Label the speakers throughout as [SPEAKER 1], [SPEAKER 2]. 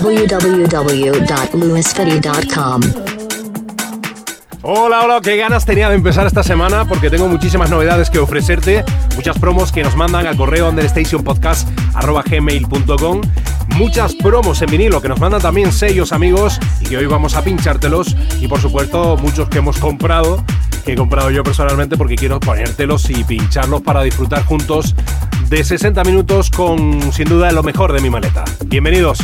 [SPEAKER 1] www.lewisfitty.com.
[SPEAKER 2] Hola, hola, qué ganas tenía de empezar esta semana porque tengo muchísimas novedades que ofrecerte, muchas promos que nos mandan al correo understationpodcast.gmail.com muchas promos en vinilo que nos mandan también sellos amigos y que hoy vamos a pinchártelos y por supuesto muchos que hemos comprado, que he comprado yo personalmente porque quiero ponértelos y pincharlos para disfrutar juntos de 60 minutos con sin duda lo mejor de mi maleta. Bienvenidos.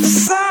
[SPEAKER 3] Sun.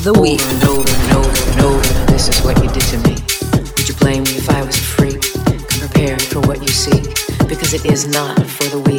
[SPEAKER 4] of the week.
[SPEAKER 5] Over and over and over and over, this is what you did to me. Would you blame me if I was a freak? Come prepared for what you seek, because it is not for the weak.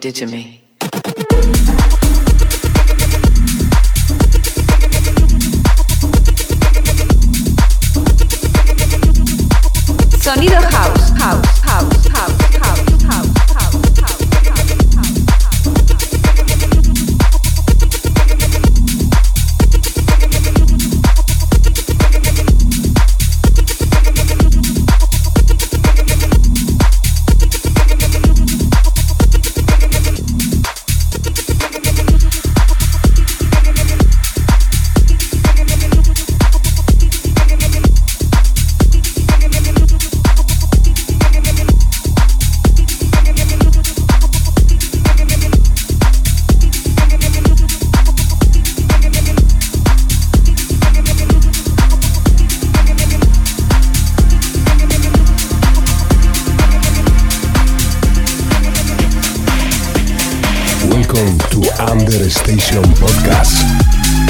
[SPEAKER 5] Did to me. To
[SPEAKER 6] Under Station Podcast.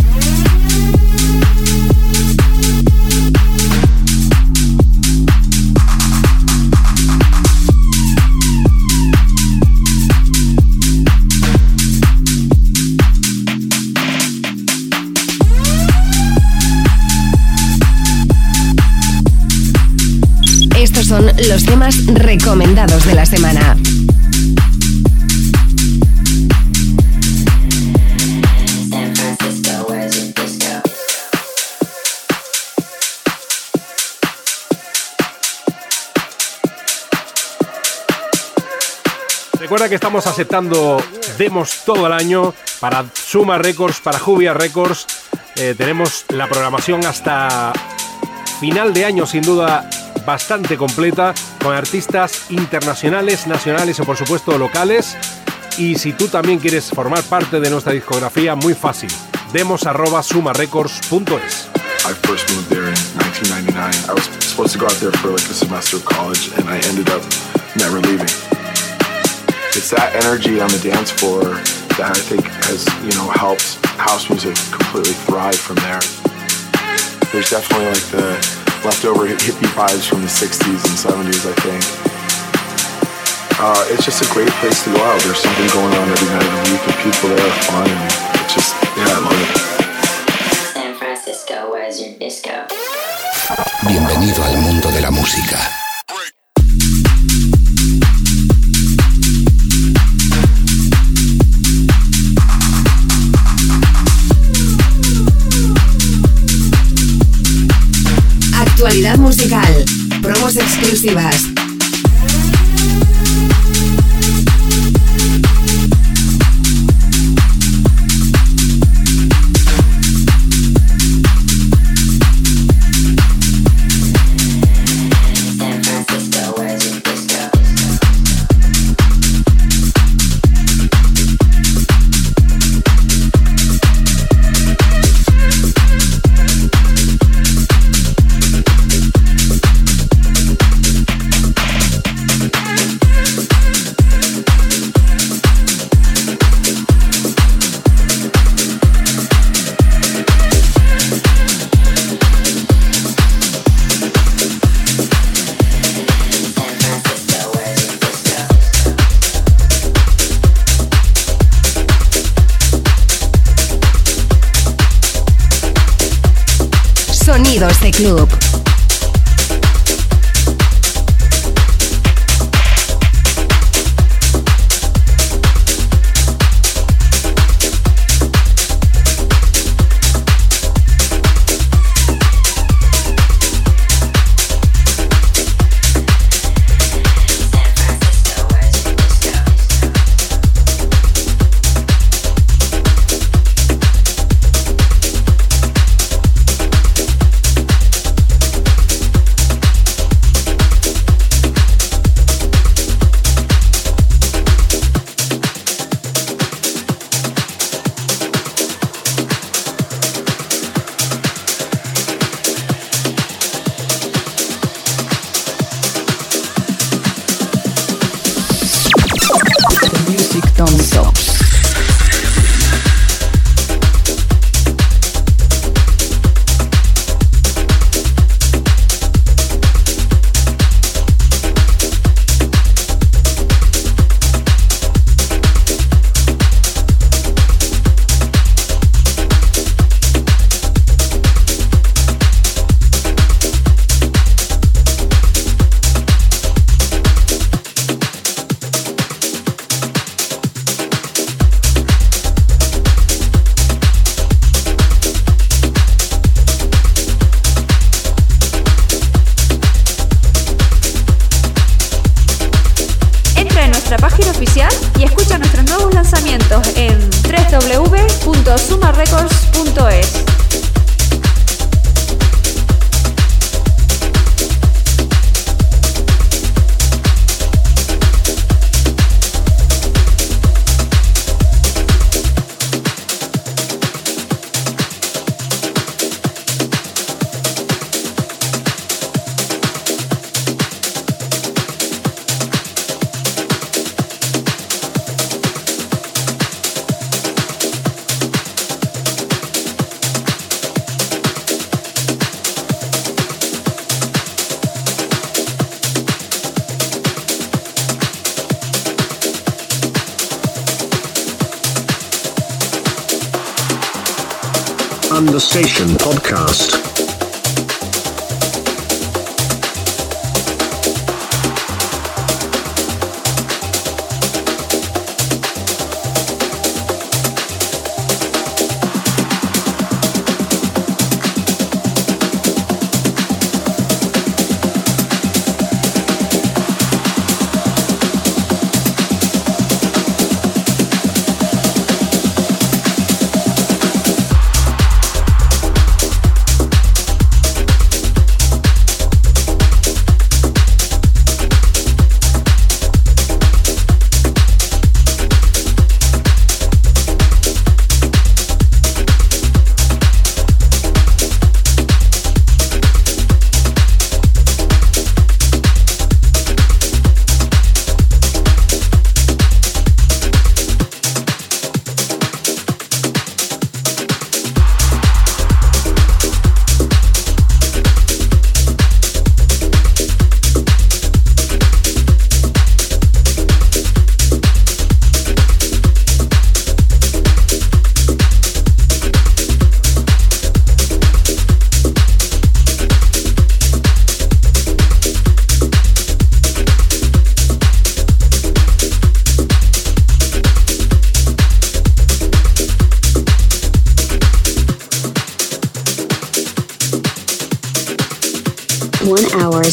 [SPEAKER 4] Los temas recomendados de la semana.
[SPEAKER 7] Recuerda que estamos aceptando demos todo el año para Suma Records, para Jubia Records. Eh, tenemos la programación hasta final de año, sin duda, bastante completa, con artistas internacionales, nacionales o por supuesto locales. Y si tú también quieres formar parte de nuestra discografía, muy fácil. Demos arroba sumarecords.es.
[SPEAKER 8] I first moved there in 1999. I was supposed to go out there for like a semester of college, and I ended up never leaving. It's that energy on the dance floor that I think has, you know, helped house music completely thrive from there. There's definitely like the leftover hippie vibes from the 60s and 70s, I think. Uh, it's just a great place to go out. There's something going on every night of the week, and people there are fun. And it's just, yeah, I love it.
[SPEAKER 9] San Francisco, where's your disco?
[SPEAKER 6] Bienvenido al mundo de la música.
[SPEAKER 4] Actualidad musical. Promos exclusivas. Sonidos de club.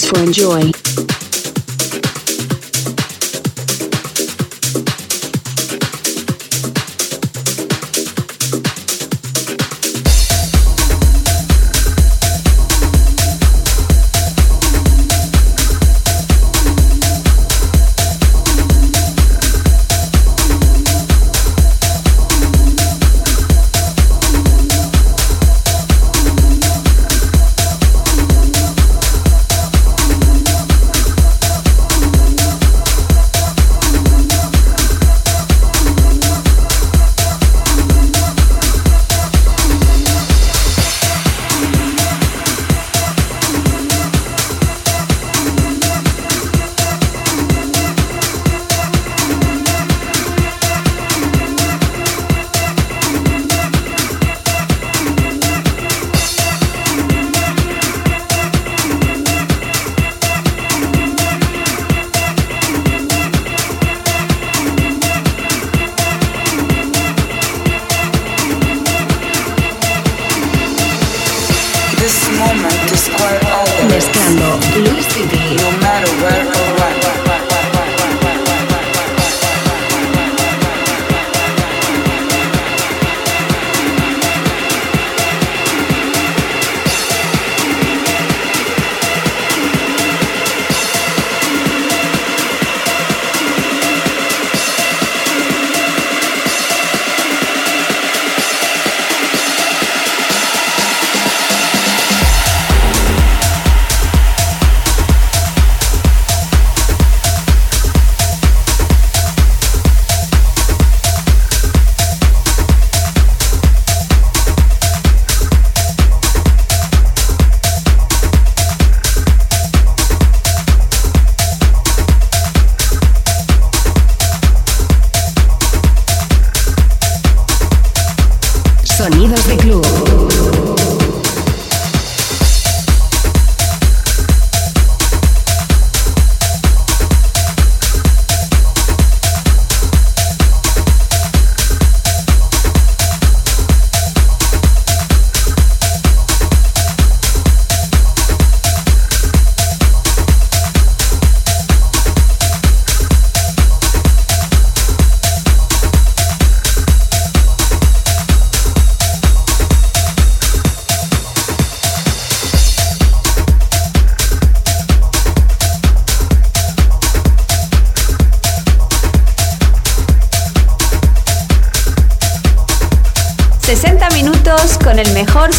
[SPEAKER 10] to enjoy.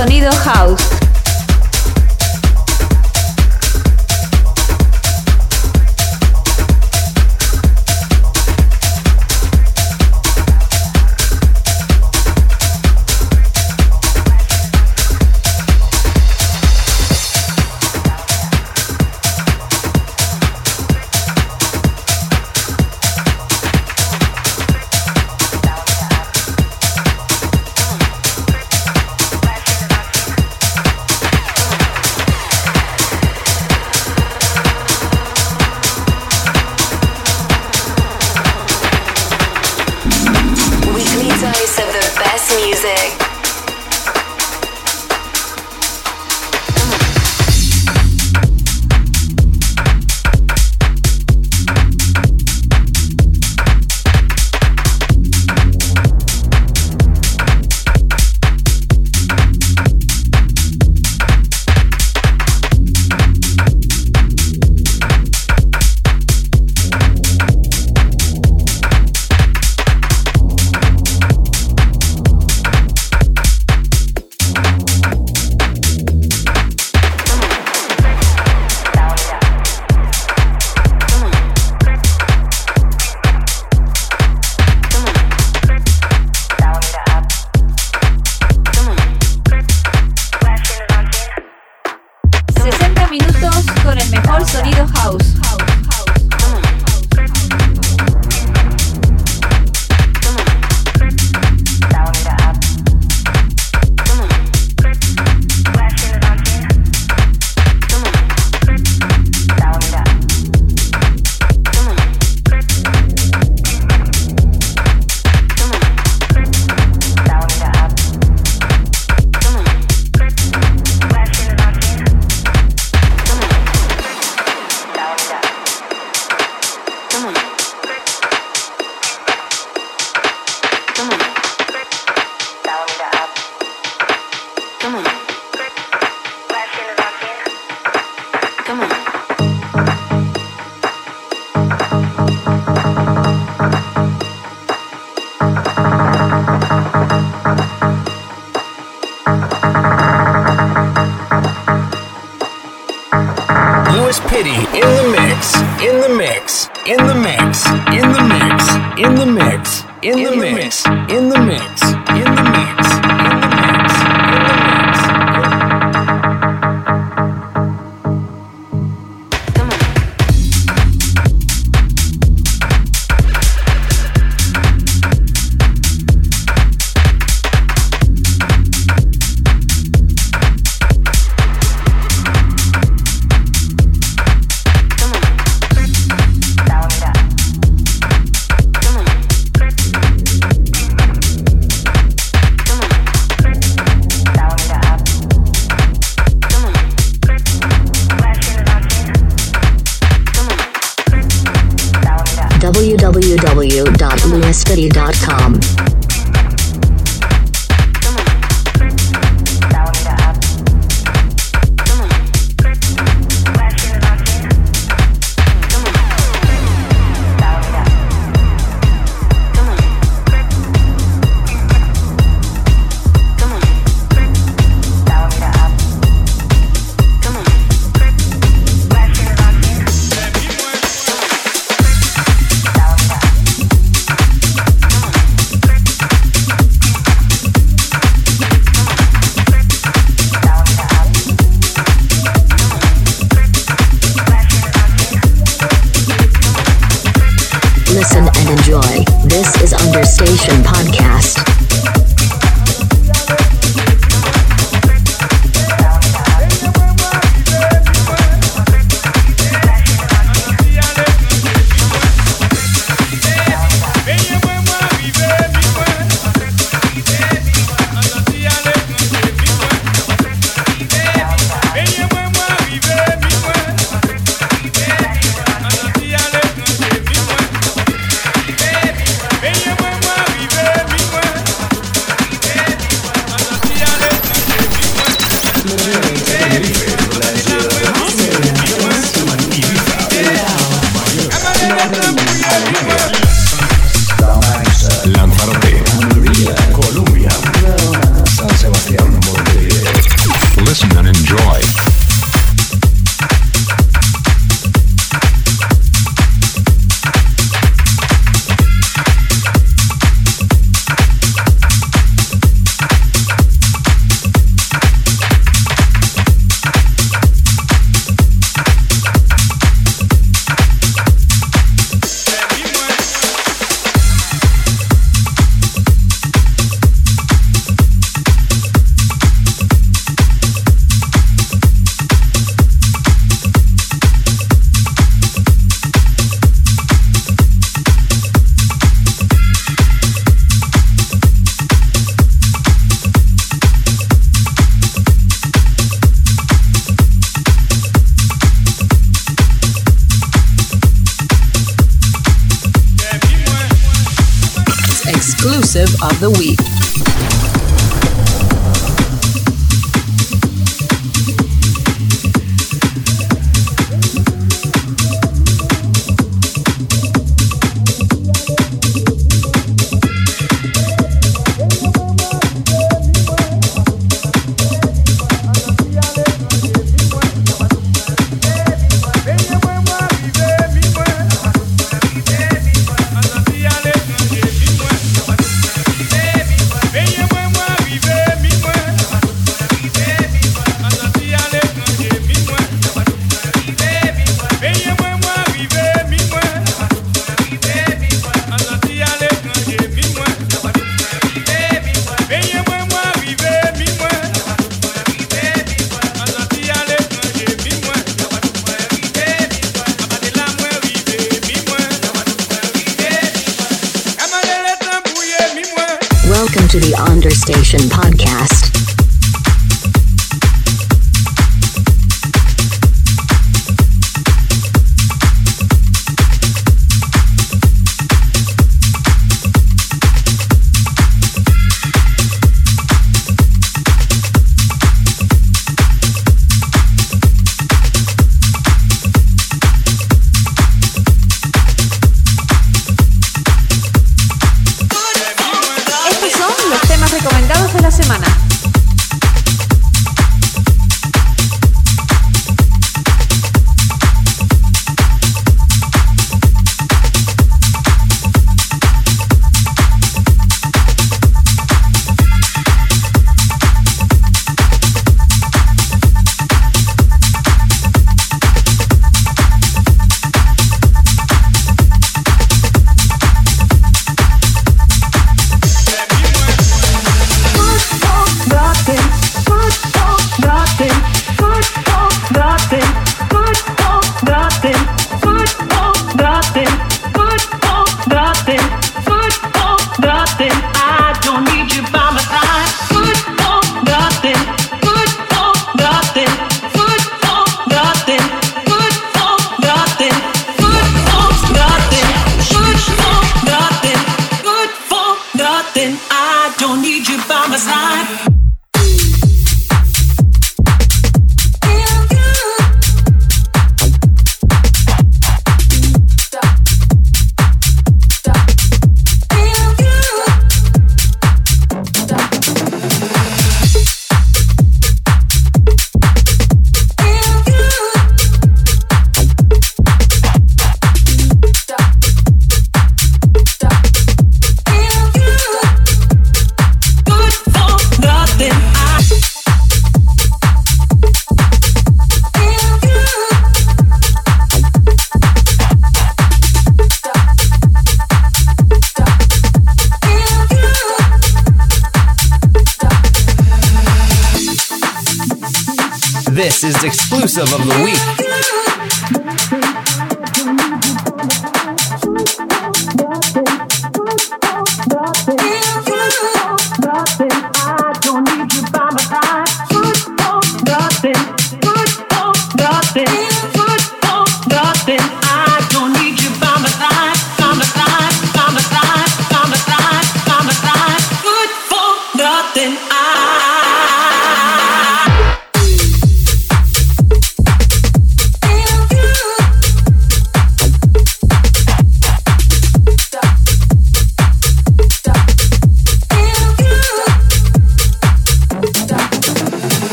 [SPEAKER 11] sonido house.
[SPEAKER 12] Pity in the
[SPEAKER 13] mix, in the
[SPEAKER 14] mix, in the
[SPEAKER 15] mix, in the
[SPEAKER 4] mix, in the mix.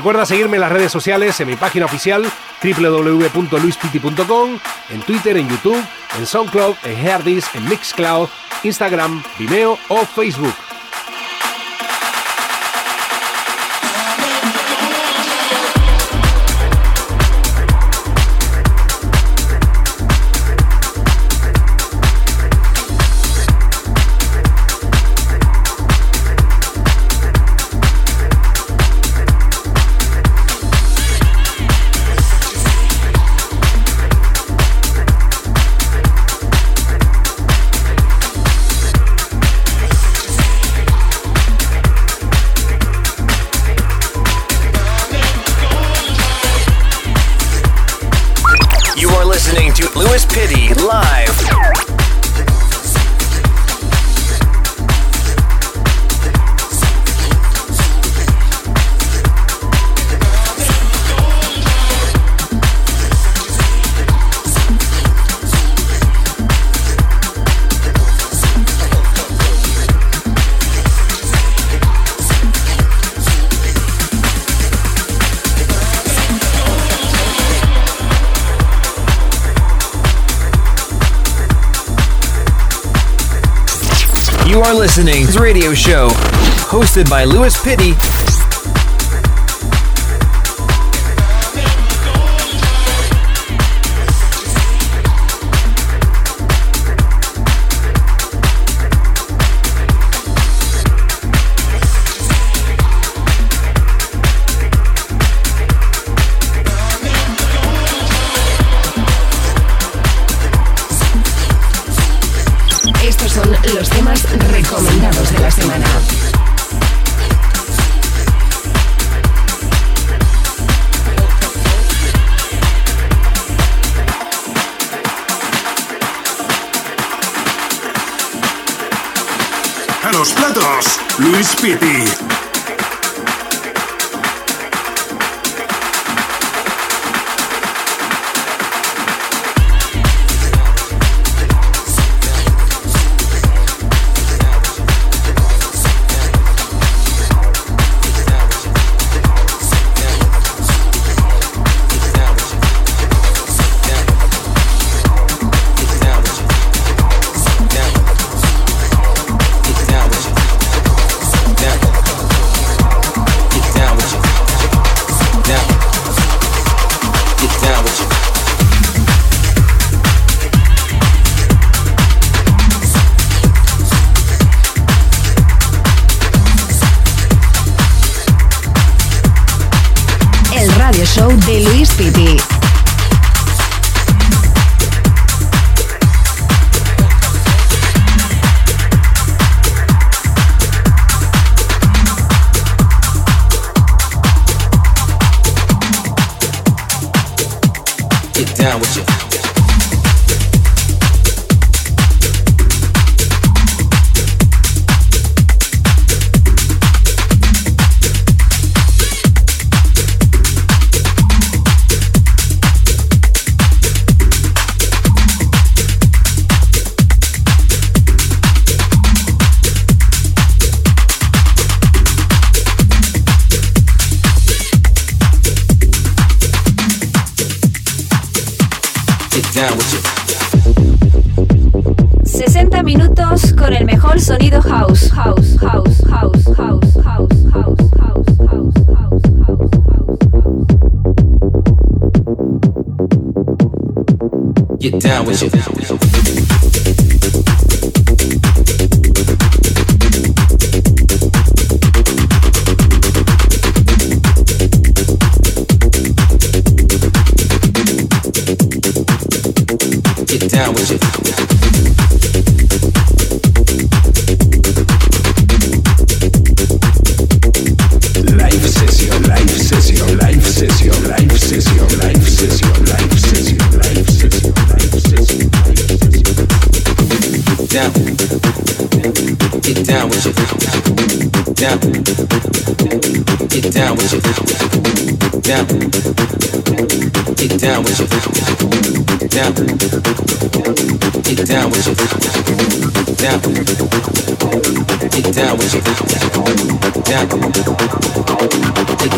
[SPEAKER 7] Recuerda seguirme en las redes sociales, en mi página oficial www.luispiti.com, en Twitter, en YouTube, en SoundCloud, en Herdis, en Mixcloud, Instagram, Vimeo o Facebook.
[SPEAKER 16] You are listening to radio show hosted by Louis Pitty.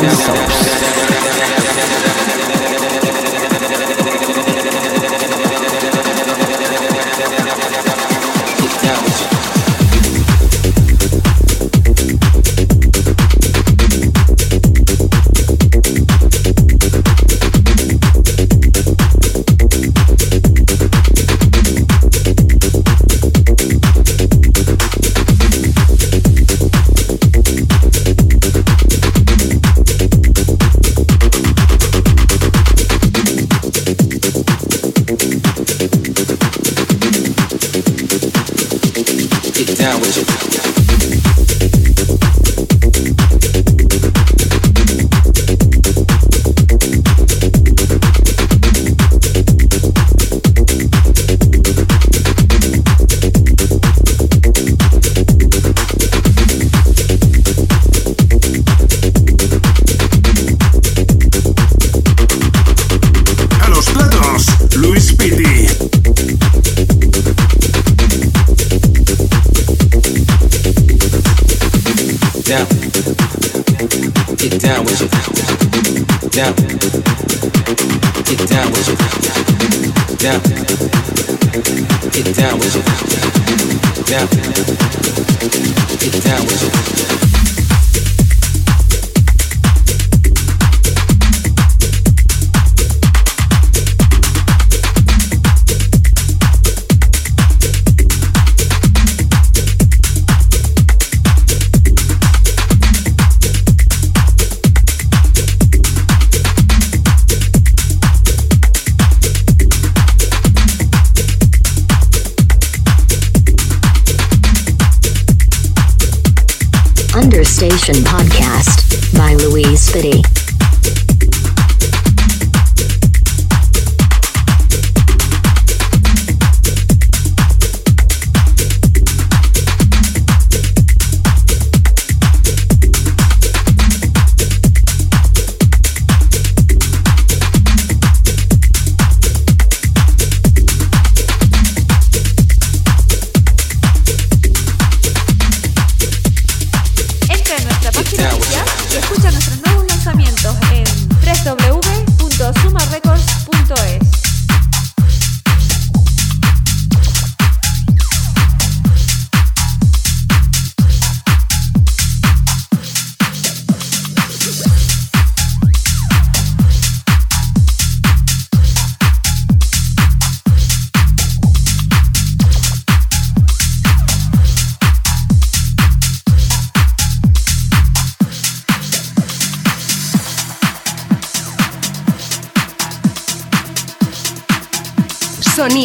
[SPEAKER 16] Dance House.
[SPEAKER 1] Get down with you. Down. Get down with you.
[SPEAKER 17] Understation Podcast by Louise Fitty.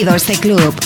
[SPEAKER 6] bienvenido a este club.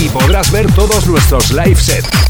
[SPEAKER 6] Y podrás ver todos nuestros live sets.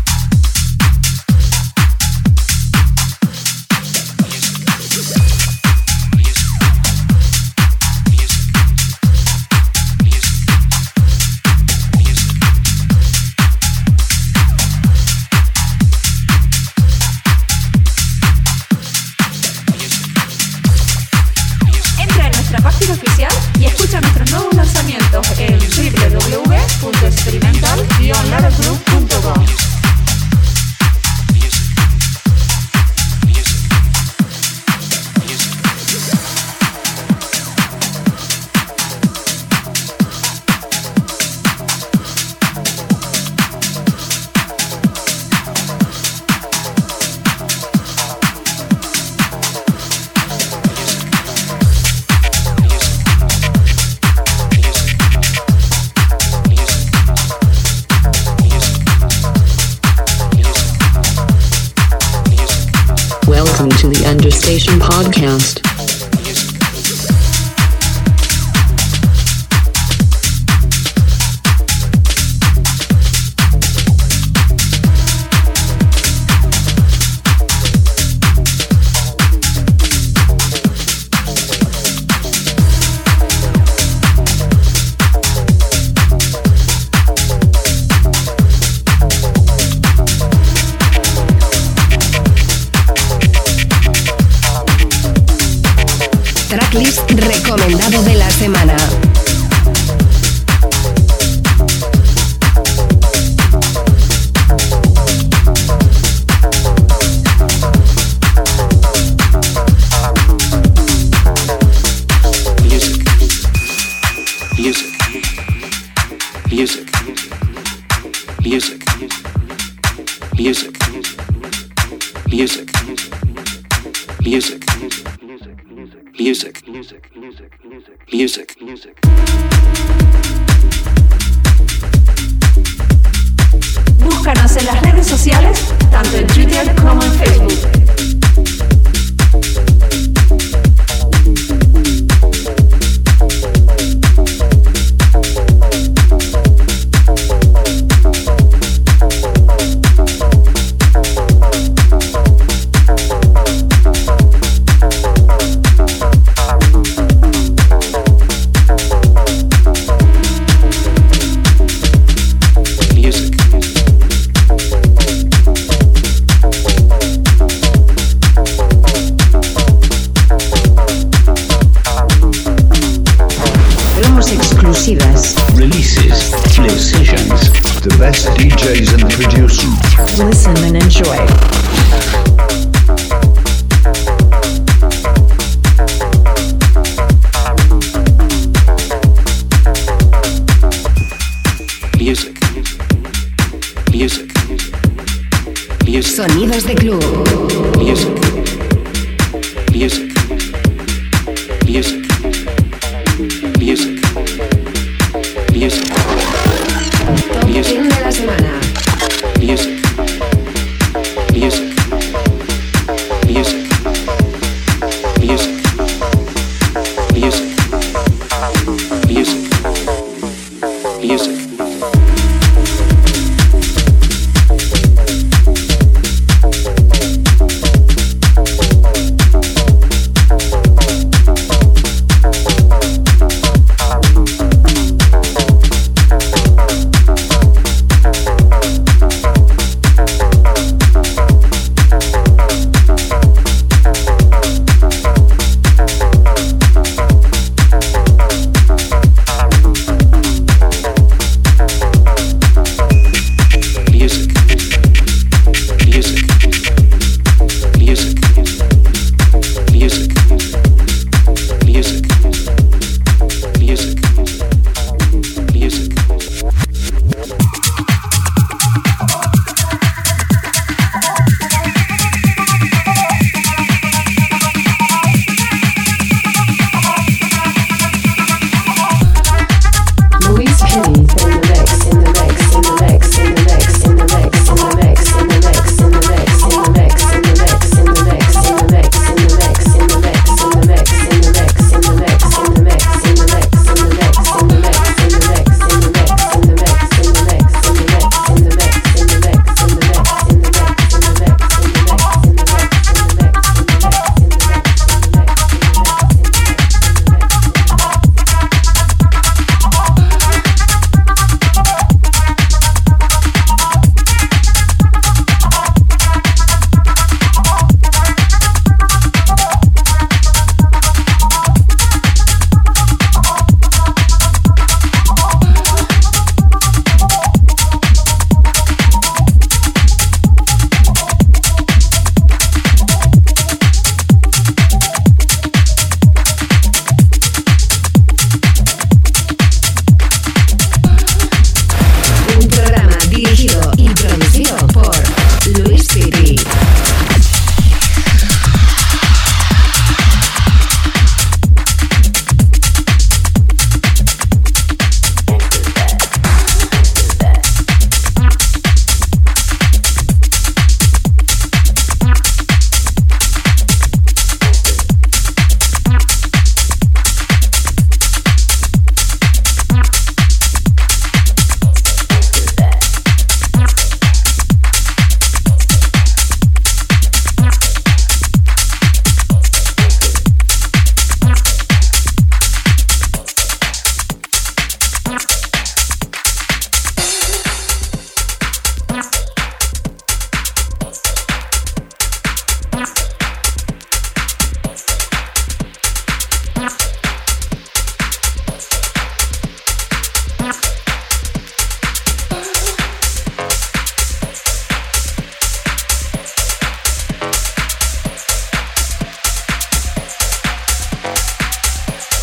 [SPEAKER 18] Sonidos de club.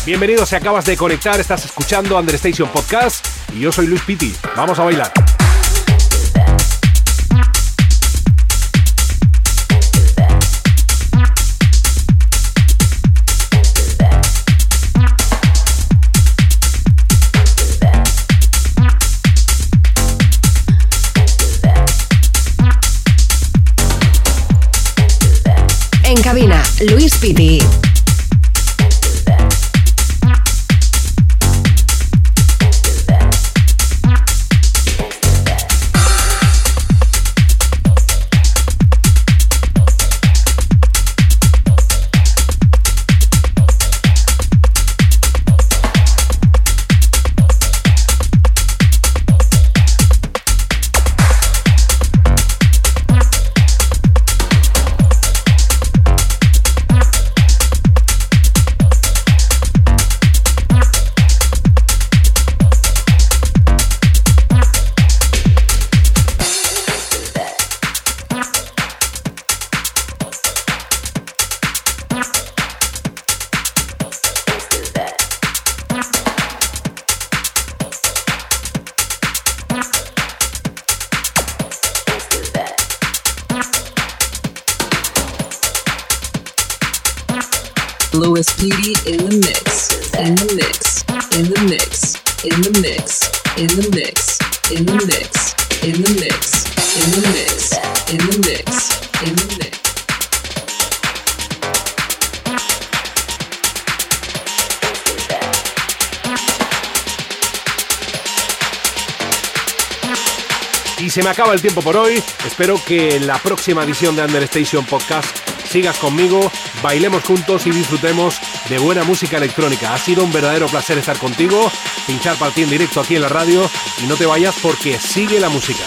[SPEAKER 7] Bienvenidos si acabas de conectar, estás escuchando Understation Podcast y yo soy Luis Piti. Vamos a bailar.
[SPEAKER 18] En cabina, Luis Piti.
[SPEAKER 7] El tiempo por hoy. Espero que en la próxima edición de Understation Podcast sigas conmigo, bailemos juntos y disfrutemos de buena música electrónica. Ha sido un verdadero placer estar contigo, pinchar para ti en directo aquí en la radio y no te vayas porque sigue la música.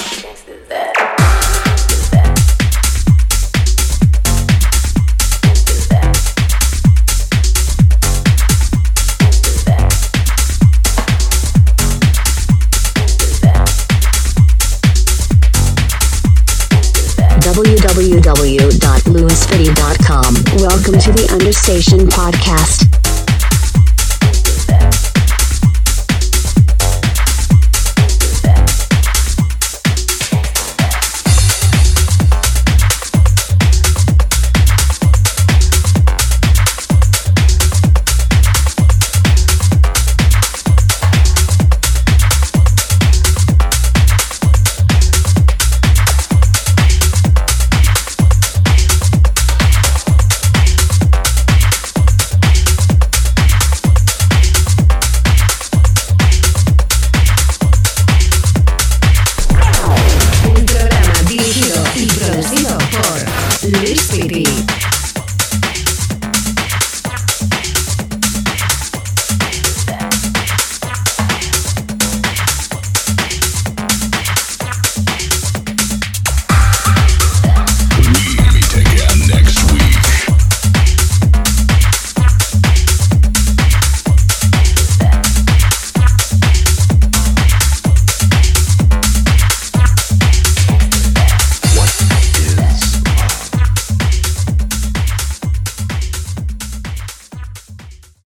[SPEAKER 1] www.lewisfitty.com. Welcome to the Understation Podcast.